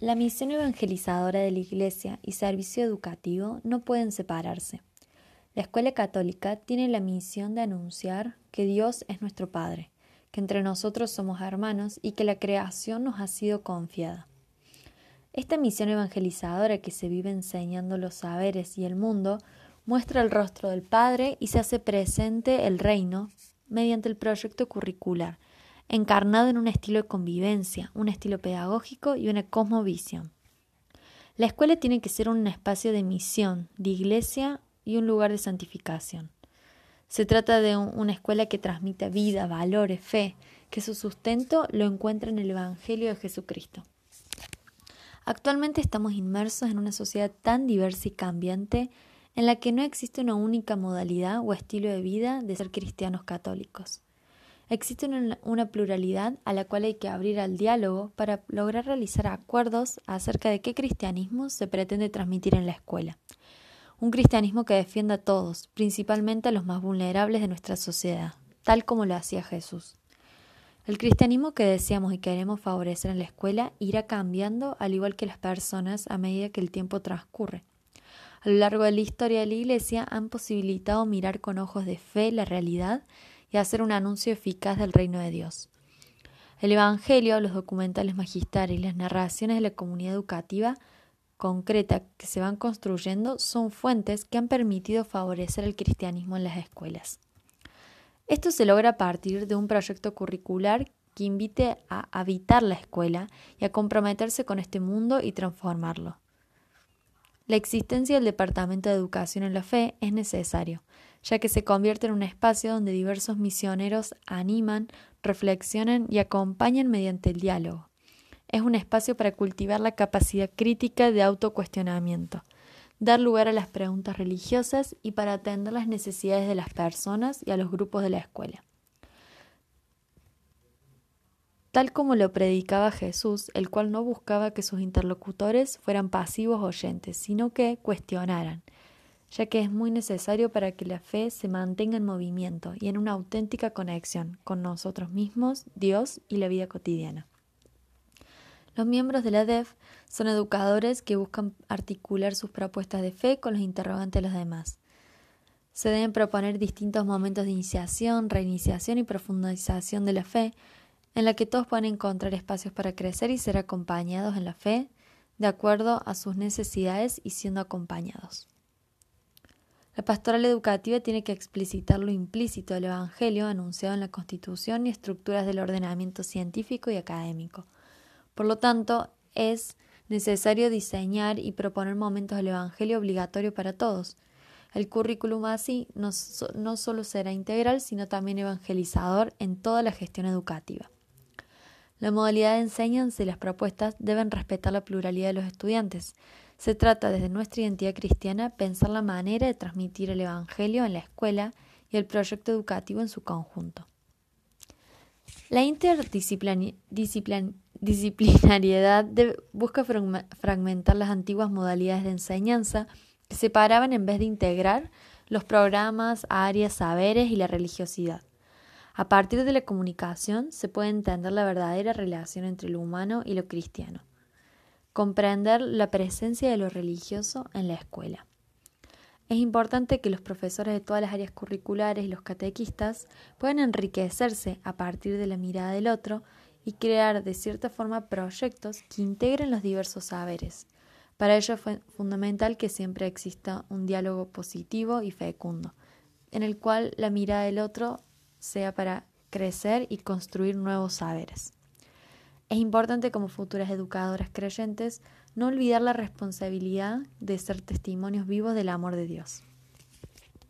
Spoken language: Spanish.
La misión evangelizadora de la Iglesia y servicio educativo no pueden separarse. La Escuela Católica tiene la misión de anunciar que Dios es nuestro Padre, que entre nosotros somos hermanos y que la creación nos ha sido confiada. Esta misión evangelizadora que se vive enseñando los saberes y el mundo muestra el rostro del Padre y se hace presente el reino mediante el proyecto curricular encarnado en un estilo de convivencia, un estilo pedagógico y una cosmovisión. La escuela tiene que ser un espacio de misión, de iglesia y un lugar de santificación. Se trata de una escuela que transmite vida, valores, fe, que su sustento lo encuentra en el Evangelio de Jesucristo. Actualmente estamos inmersos en una sociedad tan diversa y cambiante en la que no existe una única modalidad o estilo de vida de ser cristianos católicos. Existe una, pluralidad a la cual hay que abrir al diálogo para lograr realizar acuerdos acerca de qué cristianismo se pretende transmitir en la escuela. Un cristianismo que defienda a todos, principalmente a los más vulnerables de nuestra sociedad, tal como lo hacía Jesús. El cristianismo que deseamos y queremos favorecer en la escuela irá cambiando al igual que las personas a medida que el tiempo transcurre. A lo largo de la historia de la Iglesia han posibilitado mirar con ojos de fe la realidad y hacer un anuncio eficaz del reino de Dios. El Evangelio, los documentales magistrales y las narraciones de la comunidad educativa concreta que se van construyendo son fuentes que han permitido favorecer el cristianismo en las escuelas. Esto se logra a partir de un proyecto curricular que invite a habitar la escuela y a comprometerse con este mundo y transformarlo. La existencia del Departamento de Educación en la Fe es necesario, ya que se convierte en un espacio donde diversos misioneros animan, reflexionan y acompañan mediante el diálogo. Es un espacio para cultivar la capacidad crítica de autocuestionamiento, dar lugar a las preguntas religiosas y para atender las necesidades de las personas y a los grupos de la escuela. Tal como lo predicaba Jesús, el cual no buscaba que sus interlocutores fueran pasivos oyentes, sino que cuestionaran, ya que es muy necesario para que la fe se mantenga en movimiento y en una auténtica conexión con nosotros mismos, Dios y la vida cotidiana. Los miembros de la DEF son educadores que buscan articular sus propuestas de fe con los interrogantes de los demás. Se deben proponer distintos momentos de iniciación, reiniciación y profundización de la fe, en la que todos puedan encontrar espacios para crecer y ser acompañados en la fe, de acuerdo a sus necesidades y siendo acompañados. La pastoral educativa tiene que explicitar lo implícito del Evangelio anunciado en la Constitución y estructuras del ordenamiento científico y académico. Por lo tanto, es necesario diseñar y proponer momentos del Evangelio obligatorio para todos. El currículum así no, no solo será integral, sino también evangelizador en toda la gestión educativa. La modalidad de enseñanza y las propuestas deben respetar la pluralidad de los estudiantes, se trata desde nuestra identidad cristiana pensar la manera de transmitir el Evangelio en la escuela y el proyecto educativo en su conjunto. La interdisciplinariedad busca fragmentar las antiguas modalidades de enseñanza que separaban en vez de integrar los programas, áreas, saberes y la religiosidad. A partir de la comunicación se puede entender la verdadera relación entre lo humano y lo cristiano comprender la presencia de lo religioso en la escuela. Es importante que los profesores de todas las áreas curriculares y los catequistas puedan enriquecerse a partir de la mirada del otro y crear de cierta forma proyectos que integren los diversos saberes. Para ello es fundamental que siempre exista un diálogo positivo y fecundo, en el cual la mirada del otro sea para crecer y construir nuevos saberes. Es importante como futuras educadoras creyentes no olvidar la responsabilidad de ser testimonios vivos del amor de Dios.